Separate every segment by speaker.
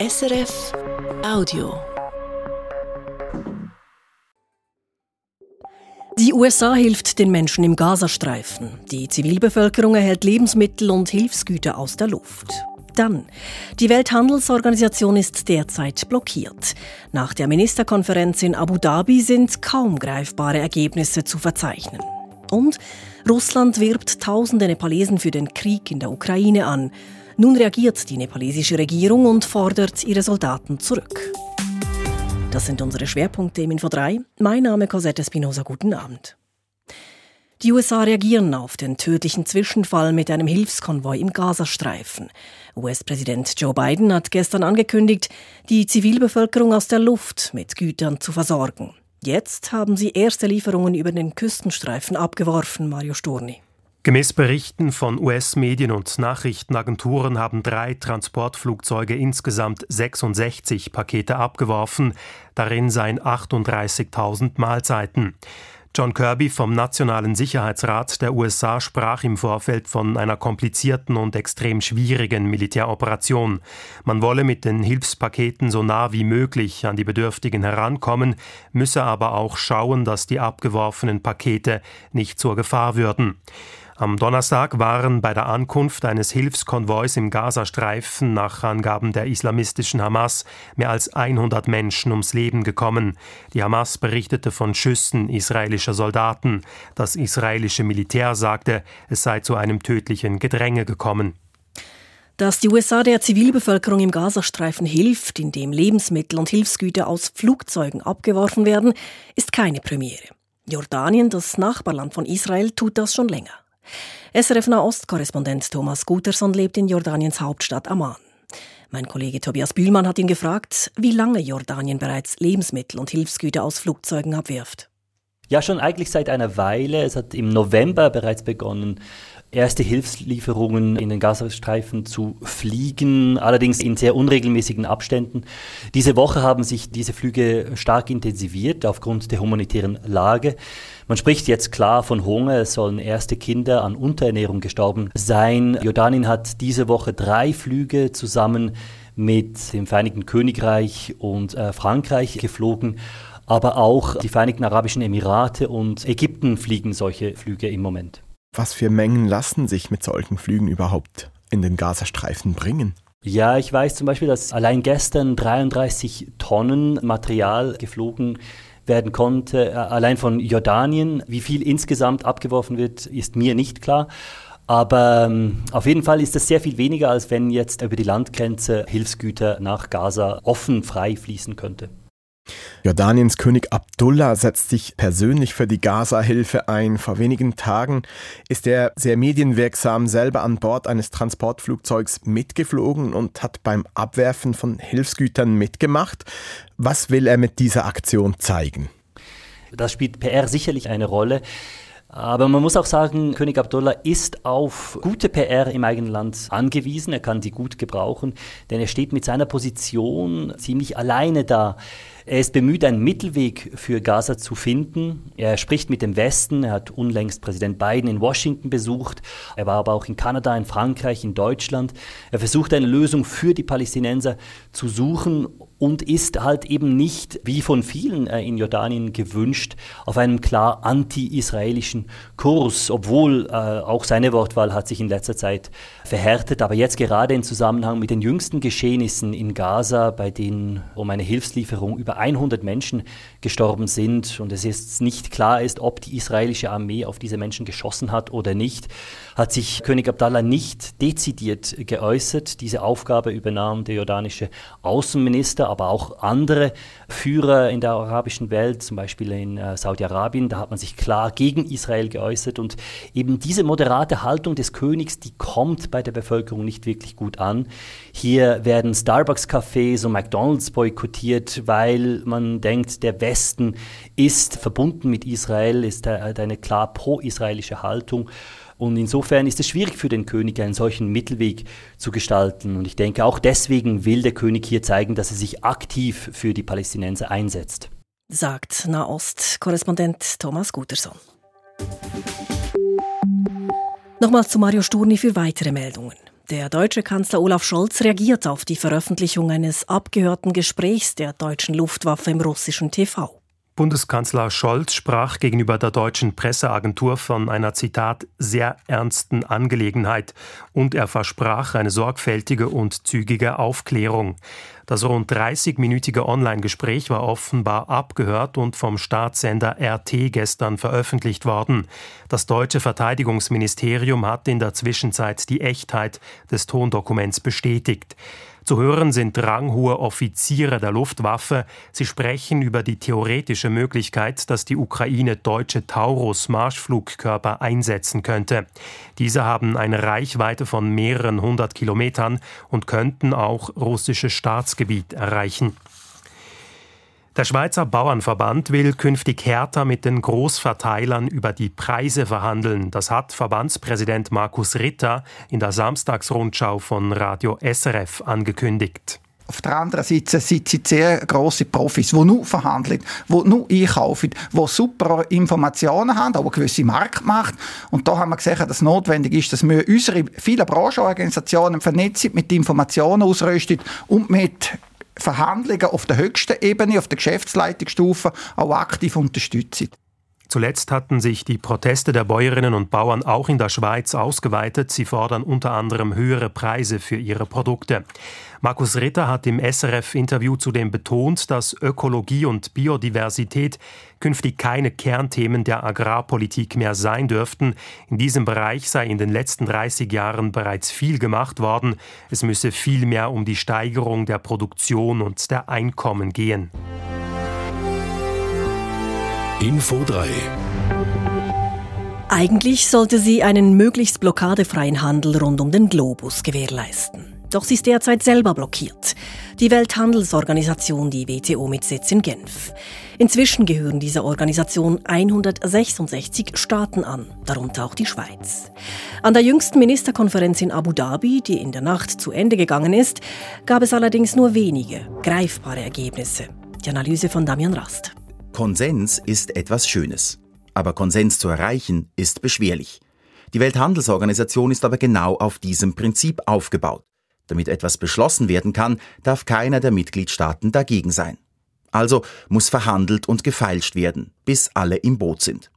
Speaker 1: SRF Audio. Die USA hilft den Menschen im Gazastreifen. Die Zivilbevölkerung erhält Lebensmittel und Hilfsgüter aus der Luft. Dann. Die Welthandelsorganisation ist derzeit blockiert. Nach der Ministerkonferenz in Abu Dhabi sind kaum greifbare Ergebnisse zu verzeichnen. Und Russland wirbt tausende Nepalesen für den Krieg in der Ukraine an. Nun reagiert die nepalesische Regierung und fordert ihre Soldaten zurück. Das sind unsere Schwerpunkte im Info 3. Mein Name ist Cosette Espinosa. Guten Abend. Die USA reagieren auf den tödlichen Zwischenfall mit einem Hilfskonvoi im Gazastreifen. US-Präsident Joe Biden hat gestern angekündigt, die Zivilbevölkerung aus der Luft mit Gütern zu versorgen. Jetzt haben sie erste Lieferungen über den Küstenstreifen abgeworfen, Mario Sturni.
Speaker 2: Gemäß Berichten von US-Medien und Nachrichtenagenturen haben drei Transportflugzeuge insgesamt 66 Pakete abgeworfen. Darin seien 38.000 Mahlzeiten. John Kirby vom Nationalen Sicherheitsrat der USA sprach im Vorfeld von einer komplizierten und extrem schwierigen Militäroperation. Man wolle mit den Hilfspaketen so nah wie möglich an die Bedürftigen herankommen, müsse aber auch schauen, dass die abgeworfenen Pakete nicht zur Gefahr würden. Am Donnerstag waren bei der Ankunft eines Hilfskonvois im Gazastreifen nach Angaben der islamistischen Hamas mehr als 100 Menschen ums Leben gekommen. Die Hamas berichtete von Schüssen israelischer Soldaten. Das israelische Militär sagte, es sei zu einem tödlichen Gedränge gekommen.
Speaker 1: Dass die USA der Zivilbevölkerung im Gazastreifen hilft, indem Lebensmittel und Hilfsgüter aus Flugzeugen abgeworfen werden, ist keine Premiere. Jordanien, das Nachbarland von Israel, tut das schon länger. SRF Nahost-Korrespondent Thomas Guterson lebt in Jordaniens Hauptstadt Amman. Mein Kollege Tobias Bühlmann hat ihn gefragt, wie lange Jordanien bereits Lebensmittel und Hilfsgüter aus Flugzeugen abwirft.
Speaker 3: Ja, schon eigentlich seit einer Weile. Es hat im November bereits begonnen, erste Hilfslieferungen in den Gazastreifen zu fliegen, allerdings in sehr unregelmäßigen Abständen. Diese Woche haben sich diese Flüge stark intensiviert aufgrund der humanitären Lage. Man spricht jetzt klar von Hunger, es sollen erste Kinder an Unterernährung gestorben sein. Jordanien hat diese Woche drei Flüge zusammen mit dem Vereinigten Königreich und äh, Frankreich geflogen aber auch die Vereinigten Arabischen Emirate und Ägypten fliegen solche Flüge im Moment.
Speaker 4: Was für Mengen lassen sich mit solchen Flügen überhaupt in den Gazastreifen bringen?
Speaker 3: Ja, ich weiß zum Beispiel, dass allein gestern 33 Tonnen Material geflogen werden konnte, äh, allein von Jordanien. Wie viel insgesamt abgeworfen wird, ist mir nicht klar. Aber ähm, auf jeden Fall ist das sehr viel weniger, als wenn jetzt über die Landgrenze Hilfsgüter nach Gaza offen frei fließen könnte.
Speaker 4: Jordaniens König Abdullah setzt sich persönlich für die Gaza-Hilfe ein. Vor wenigen Tagen ist er sehr medienwirksam selber an Bord eines Transportflugzeugs mitgeflogen und hat beim Abwerfen von Hilfsgütern mitgemacht. Was will er mit dieser Aktion zeigen?
Speaker 3: Das spielt PR sicherlich eine Rolle. Aber man muss auch sagen, König Abdullah ist auf gute PR im eigenen Land angewiesen. Er kann die gut gebrauchen, denn er steht mit seiner Position ziemlich alleine da. Er ist bemüht, einen Mittelweg für Gaza zu finden. Er spricht mit dem Westen. Er hat unlängst Präsident Biden in Washington besucht. Er war aber auch in Kanada, in Frankreich, in Deutschland. Er versucht eine Lösung für die Palästinenser zu suchen und ist halt eben nicht, wie von vielen äh, in Jordanien gewünscht, auf einem klar anti-israelischen Kurs, obwohl äh, auch seine Wortwahl hat sich in letzter Zeit verhärtet. Aber jetzt gerade im Zusammenhang mit den jüngsten Geschehnissen in Gaza, bei denen um eine Hilfslieferung über 100 Menschen gestorben sind und es jetzt nicht klar ist, ob die israelische Armee auf diese Menschen geschossen hat oder nicht, hat sich König Abdallah nicht dezidiert geäußert. Diese Aufgabe übernahm der jordanische Außenminister, aber auch andere Führer in der arabischen Welt, zum Beispiel in äh, Saudi-Arabien. Da hat man sich klar gegen Israel geäußert und eben diese moderate Haltung des Königs, die kommt bei der Bevölkerung nicht wirklich gut an. Hier werden Starbucks-Cafés und McDonalds boykottiert, weil man denkt, der Westen ist verbunden mit Israel, ist eine klar pro-israelische Haltung. Und insofern ist es schwierig für den König, einen solchen Mittelweg zu gestalten. Und ich denke, auch deswegen will der König hier zeigen, dass er sich aktiv für die Palästinenser einsetzt.
Speaker 1: Sagt Nahost-Korrespondent Thomas Guterson. Nochmals zu Mario Sturni für weitere Meldungen. Der deutsche Kanzler Olaf Scholz reagiert auf die Veröffentlichung eines abgehörten Gesprächs der deutschen Luftwaffe im russischen TV.
Speaker 2: Bundeskanzler Scholz sprach gegenüber der deutschen Presseagentur von einer Zitat sehr ernsten Angelegenheit und er versprach eine sorgfältige und zügige Aufklärung. Das rund 30-minütige Online-Gespräch war offenbar abgehört und vom Staatssender RT gestern veröffentlicht worden. Das deutsche Verteidigungsministerium hat in der Zwischenzeit die Echtheit des Tondokuments bestätigt. Zu hören sind ranghohe Offiziere der Luftwaffe. Sie sprechen über die theoretische Möglichkeit, dass die Ukraine deutsche Taurus-Marschflugkörper einsetzen könnte. Diese haben eine Reichweite von mehreren hundert Kilometern und könnten auch russisches Staatsgebiet erreichen. Der Schweizer Bauernverband will künftig härter mit den Großverteilern über die Preise verhandeln. Das hat Verbandspräsident Markus Ritter in der Samstagsrundschau von Radio SRF angekündigt.
Speaker 5: Auf der anderen Seite sind sie sehr grosse Profis, die nur verhandeln, die nur einkaufen, die super Informationen haben, aber gewisse Marktmacht. Und da haben wir gesehen, dass es notwendig ist, dass wir unsere vielen Branchenorganisationen vernetzt mit Informationen ausrüsten und mit Verhandlungen auf der höchsten Ebene, auf der Geschäftsleitungsstufe auch aktiv unterstützen.
Speaker 2: Zuletzt hatten sich die Proteste der Bäuerinnen und Bauern auch in der Schweiz ausgeweitet. Sie fordern unter anderem höhere Preise für ihre Produkte. Markus Ritter hat im SRF-Interview zudem betont, dass Ökologie und Biodiversität künftig keine Kernthemen der Agrarpolitik mehr sein dürften. In diesem Bereich sei in den letzten 30 Jahren bereits viel gemacht worden. Es müsse vielmehr um die Steigerung der Produktion und der Einkommen gehen.
Speaker 1: Info 3 Eigentlich sollte sie einen möglichst blockadefreien Handel rund um den Globus gewährleisten. Doch sie ist derzeit selber blockiert. Die Welthandelsorganisation, die WTO mit Sitz in Genf. Inzwischen gehören dieser Organisation 166 Staaten an, darunter auch die Schweiz. An der jüngsten Ministerkonferenz in Abu Dhabi, die in der Nacht zu Ende gegangen ist, gab es allerdings nur wenige greifbare Ergebnisse. Die Analyse von Damian Rast.
Speaker 6: Konsens ist etwas Schönes. Aber Konsens zu erreichen ist beschwerlich. Die Welthandelsorganisation ist aber genau auf diesem Prinzip aufgebaut. Damit etwas beschlossen werden kann, darf keiner der Mitgliedstaaten dagegen sein. Also muss verhandelt und gefeilscht werden, bis alle im Boot sind.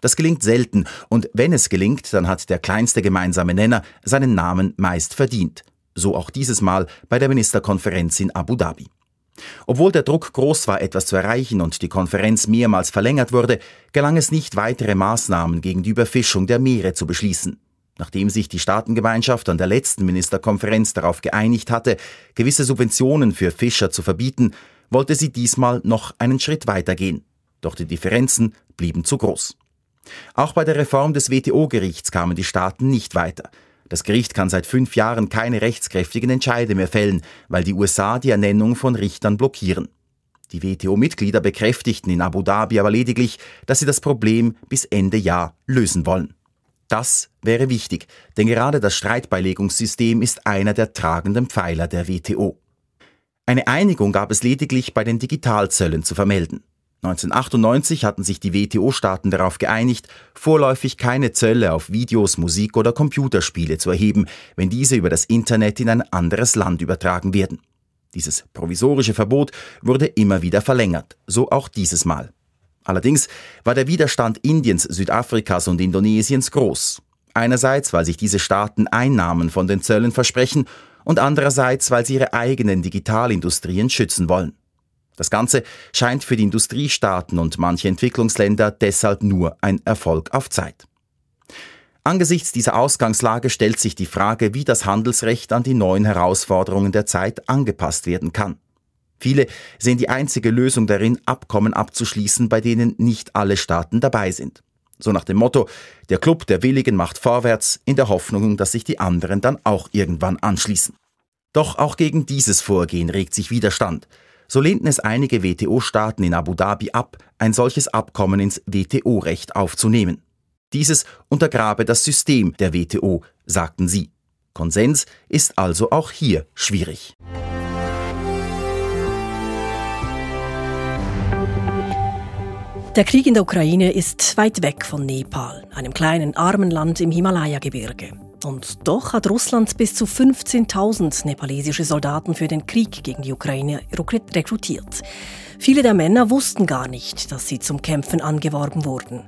Speaker 6: Das gelingt selten, und wenn es gelingt, dann hat der kleinste gemeinsame Nenner seinen Namen meist verdient. So auch dieses Mal bei der Ministerkonferenz in Abu Dhabi. Obwohl der Druck groß war, etwas zu erreichen und die Konferenz mehrmals verlängert wurde, gelang es nicht, weitere Maßnahmen gegen die Überfischung der Meere zu beschließen. Nachdem sich die Staatengemeinschaft an der letzten Ministerkonferenz darauf geeinigt hatte, gewisse Subventionen für Fischer zu verbieten, wollte sie diesmal noch einen Schritt weitergehen. Doch die Differenzen blieben zu groß. Auch bei der Reform des WTO-Gerichts kamen die Staaten nicht weiter. Das Gericht kann seit fünf Jahren keine rechtskräftigen Entscheide mehr fällen, weil die USA die Ernennung von Richtern blockieren. Die WTO-Mitglieder bekräftigten in Abu Dhabi aber lediglich, dass sie das Problem bis Ende Jahr lösen wollen. Das wäre wichtig, denn gerade das Streitbeilegungssystem ist einer der tragenden Pfeiler der WTO. Eine Einigung gab es lediglich bei den Digitalzöllen zu vermelden. 1998 hatten sich die WTO-Staaten darauf geeinigt, vorläufig keine Zölle auf Videos, Musik oder Computerspiele zu erheben, wenn diese über das Internet in ein anderes Land übertragen werden. Dieses provisorische Verbot wurde immer wieder verlängert, so auch dieses Mal. Allerdings war der Widerstand Indiens, Südafrikas und Indonesiens groß. Einerseits, weil sich diese Staaten Einnahmen von den Zöllen versprechen und andererseits, weil sie ihre eigenen Digitalindustrien schützen wollen. Das Ganze scheint für die Industriestaaten und manche Entwicklungsländer deshalb nur ein Erfolg auf Zeit. Angesichts dieser Ausgangslage stellt sich die Frage, wie das Handelsrecht an die neuen Herausforderungen der Zeit angepasst werden kann. Viele sehen die einzige Lösung darin, Abkommen abzuschließen, bei denen nicht alle Staaten dabei sind. So nach dem Motto, der Club der Willigen macht vorwärts, in der Hoffnung, dass sich die anderen dann auch irgendwann anschließen. Doch auch gegen dieses Vorgehen regt sich Widerstand. So lehnten es einige WTO-Staaten in Abu Dhabi ab, ein solches Abkommen ins WTO-Recht aufzunehmen. Dieses untergrabe das System der WTO, sagten sie. Konsens ist also auch hier schwierig.
Speaker 1: Der Krieg in der Ukraine ist weit weg von Nepal, einem kleinen armen Land im Himalaya-Gebirge. Und doch hat Russland bis zu 15.000 nepalesische Soldaten für den Krieg gegen die Ukraine rekrutiert. Viele der Männer wussten gar nicht, dass sie zum Kämpfen angeworben wurden.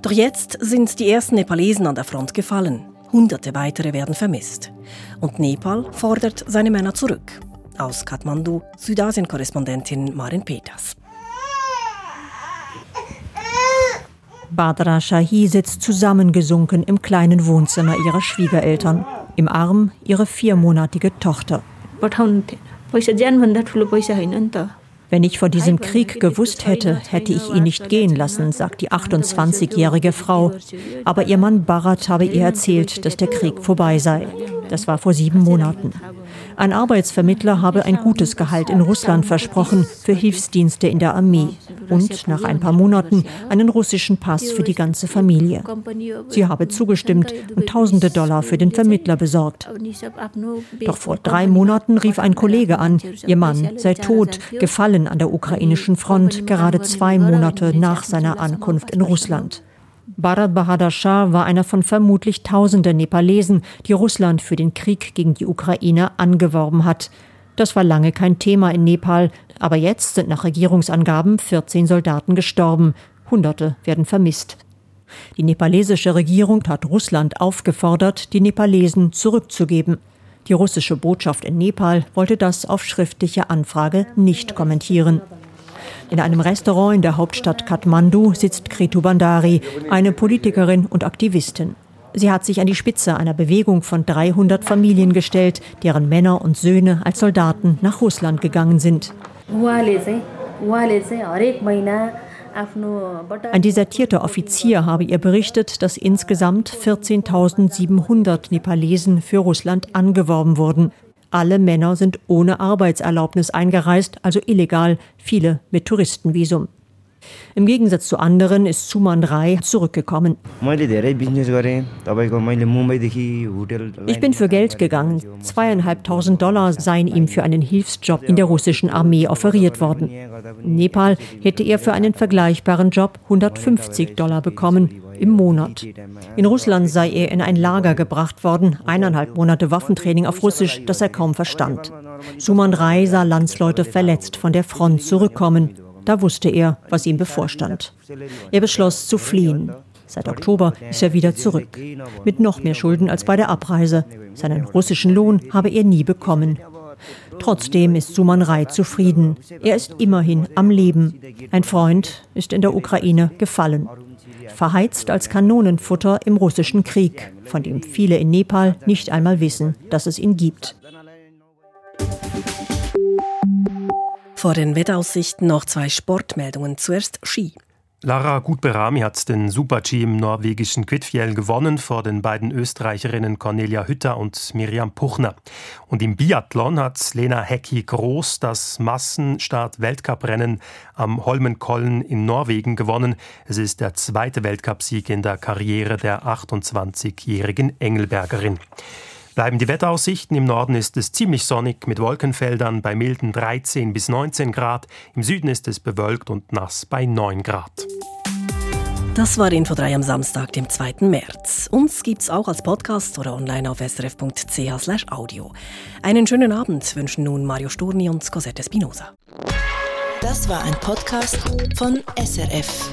Speaker 1: Doch jetzt sind die ersten Nepalesen an der Front gefallen. Hunderte weitere werden vermisst. Und Nepal fordert seine Männer zurück. Aus Kathmandu, Südasien-Korrespondentin Marin Peters.
Speaker 7: Badra Shahi sitzt zusammengesunken im kleinen Wohnzimmer ihrer Schwiegereltern. Im Arm ihre viermonatige Tochter. Wenn ich vor diesem Krieg gewusst hätte, hätte ich ihn nicht gehen lassen, sagt die 28-jährige Frau. Aber ihr Mann Bharat habe ihr erzählt, dass der Krieg vorbei sei. Das war vor sieben Monaten. Ein Arbeitsvermittler habe ein gutes Gehalt in Russland versprochen für Hilfsdienste in der Armee und nach ein paar Monaten einen russischen Pass für die ganze Familie. Sie habe zugestimmt und tausende Dollar für den Vermittler besorgt. Doch vor drei Monaten rief ein Kollege an, ihr Mann sei tot, gefallen an der ukrainischen Front, gerade zwei Monate nach seiner Ankunft in Russland. Bharat Bahadur Shah war einer von vermutlich tausenden Nepalesen, die Russland für den Krieg gegen die Ukraine angeworben hat. Das war lange kein Thema in Nepal, aber jetzt sind nach Regierungsangaben 14 Soldaten gestorben, Hunderte werden vermisst. Die nepalesische Regierung hat Russland aufgefordert, die Nepalesen zurückzugeben. Die russische Botschaft in Nepal wollte das auf schriftliche Anfrage nicht kommentieren. In einem Restaurant in der Hauptstadt Kathmandu sitzt Kritu Bandari, eine Politikerin und Aktivistin. Sie hat sich an die Spitze einer Bewegung von 300 Familien gestellt, deren Männer und Söhne als Soldaten nach Russland gegangen sind. Ein desertierter Offizier habe ihr berichtet, dass insgesamt 14.700 Nepalesen für Russland angeworben wurden. Alle Männer sind ohne Arbeitserlaubnis eingereist, also illegal, viele mit Touristenvisum. Im Gegensatz zu anderen ist Suman Rai zurückgekommen. Ich bin für Geld gegangen. Zweieinhalbtausend Dollar seien ihm für einen Hilfsjob in der russischen Armee offeriert worden. In Nepal hätte er für einen vergleichbaren Job 150 Dollar bekommen im Monat. In Russland sei er in ein Lager gebracht worden, eineinhalb Monate Waffentraining auf Russisch, das er kaum verstand. Suman Rai sah Landsleute verletzt von der Front zurückkommen. Da wusste er, was ihm bevorstand. Er beschloss zu fliehen. Seit Oktober ist er wieder zurück. Mit noch mehr Schulden als bei der Abreise. Seinen russischen Lohn habe er nie bekommen. Trotzdem ist Suman Rai zufrieden. Er ist immerhin am Leben. Ein Freund ist in der Ukraine gefallen verheizt als Kanonenfutter im russischen Krieg, von dem viele in Nepal nicht einmal wissen, dass es ihn gibt.
Speaker 1: Vor den Wettaussichten noch zwei Sportmeldungen. Zuerst Ski.
Speaker 2: Lara Gutberami hat den Super-G im norwegischen Kvitfjell gewonnen vor den beiden Österreicherinnen Cornelia Hütter und Miriam Puchner. Und im Biathlon hat Lena Hecki Groß das Massenstart-Weltcuprennen am Holmenkollen in Norwegen gewonnen. Es ist der zweite Weltcupsieg in der Karriere der 28-jährigen Engelbergerin. Bleiben die Wetteraussichten. Im Norden ist es ziemlich sonnig mit Wolkenfeldern bei milden 13 bis 19 Grad. Im Süden ist es bewölkt und nass bei 9 Grad.
Speaker 1: Das war Info 3 am Samstag, dem 2. März. Uns gibt's auch als Podcast oder online auf srf.ch/audio. Einen schönen Abend wünschen nun Mario Sturni und Cosette Spinoza.
Speaker 8: Das war ein Podcast von SRF.